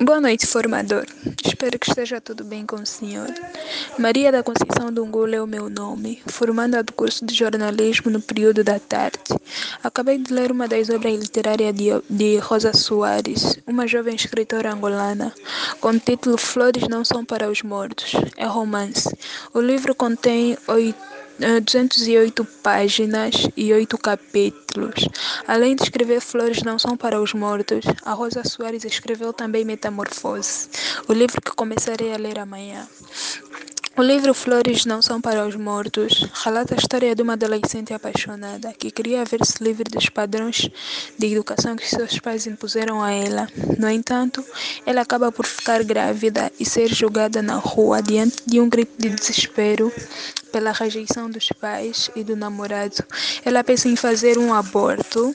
Boa noite, formador. Espero que esteja tudo bem com o senhor. Maria da Conceição Dungula é o meu nome, formanda do curso de jornalismo no período da tarde. Acabei de ler uma das obras literárias de, de Rosa Soares, uma jovem escritora angolana, com o título Flores não são para os mortos. É romance. O livro contém oito 208 páginas e 8 capítulos. Além de escrever Flores Não São Para os Mortos, a Rosa Soares escreveu também Metamorfose, o livro que começarei a ler amanhã. O livro Flores Não São Para os Mortos relata a história de uma adolescente apaixonada que queria ver-se livre dos padrões de educação que seus pais impuseram a ela. No entanto, ela acaba por ficar grávida e ser julgada na rua diante de um grito de desespero pela rejeição dos pais e do namorado. Ela pensa em fazer um aborto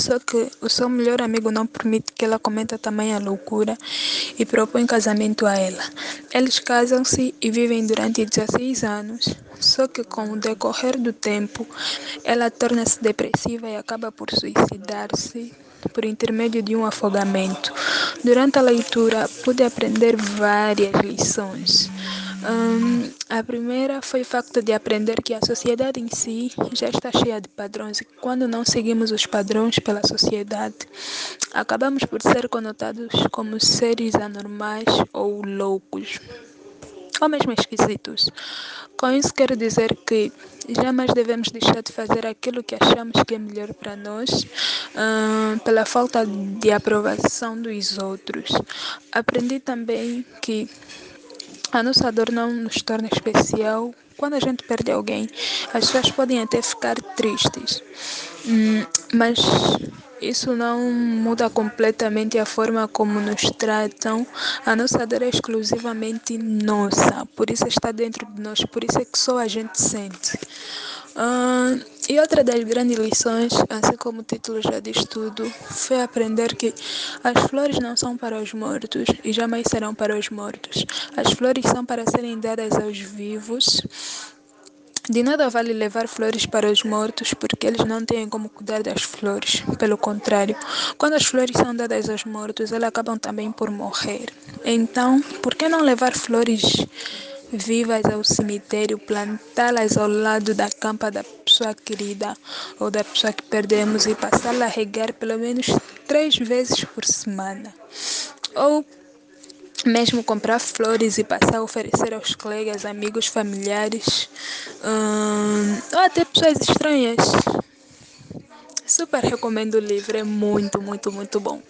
só que o seu melhor amigo não permite que ela cometa tamanha loucura e propõe casamento a ela. Eles casam-se e vivem durante 16 anos. Só que com o decorrer do tempo, ela torna-se depressiva e acaba por suicidar-se por intermédio de um afogamento. Durante a leitura, pude aprender várias lições. A primeira foi o facto de aprender que a sociedade em si já está cheia de padrões e quando não seguimos os padrões pela sociedade, acabamos por ser conotados como seres anormais ou loucos, ou mesmo esquisitos. Com isso quero dizer que jamais devemos deixar de fazer aquilo que achamos que é melhor para nós, um, pela falta de aprovação dos outros. Aprendi também que a nossa dor não nos torna especial. Quando a gente perde alguém, as pessoas podem até ficar tristes, hum, mas isso não muda completamente a forma como nos tratam. A nossa dor é exclusivamente nossa, por isso está dentro de nós, por isso é que só a gente sente. Uh, e outra das grandes lições, assim como o título já diz tudo, foi aprender que as flores não são para os mortos e jamais serão para os mortos. As flores são para serem dadas aos vivos. De nada vale levar flores para os mortos porque eles não têm como cuidar das flores. Pelo contrário, quando as flores são dadas aos mortos, elas acabam também por morrer. Então, por que não levar flores vivas ao cemitério, plantá-las ao lado da campa da pessoa querida ou da pessoa que perdemos e passá-la a regar pelo menos três vezes por semana. Ou mesmo comprar flores e passar a oferecer aos colegas, amigos, familiares, ou até pessoas estranhas. Super recomendo o livro, é muito, muito, muito bom.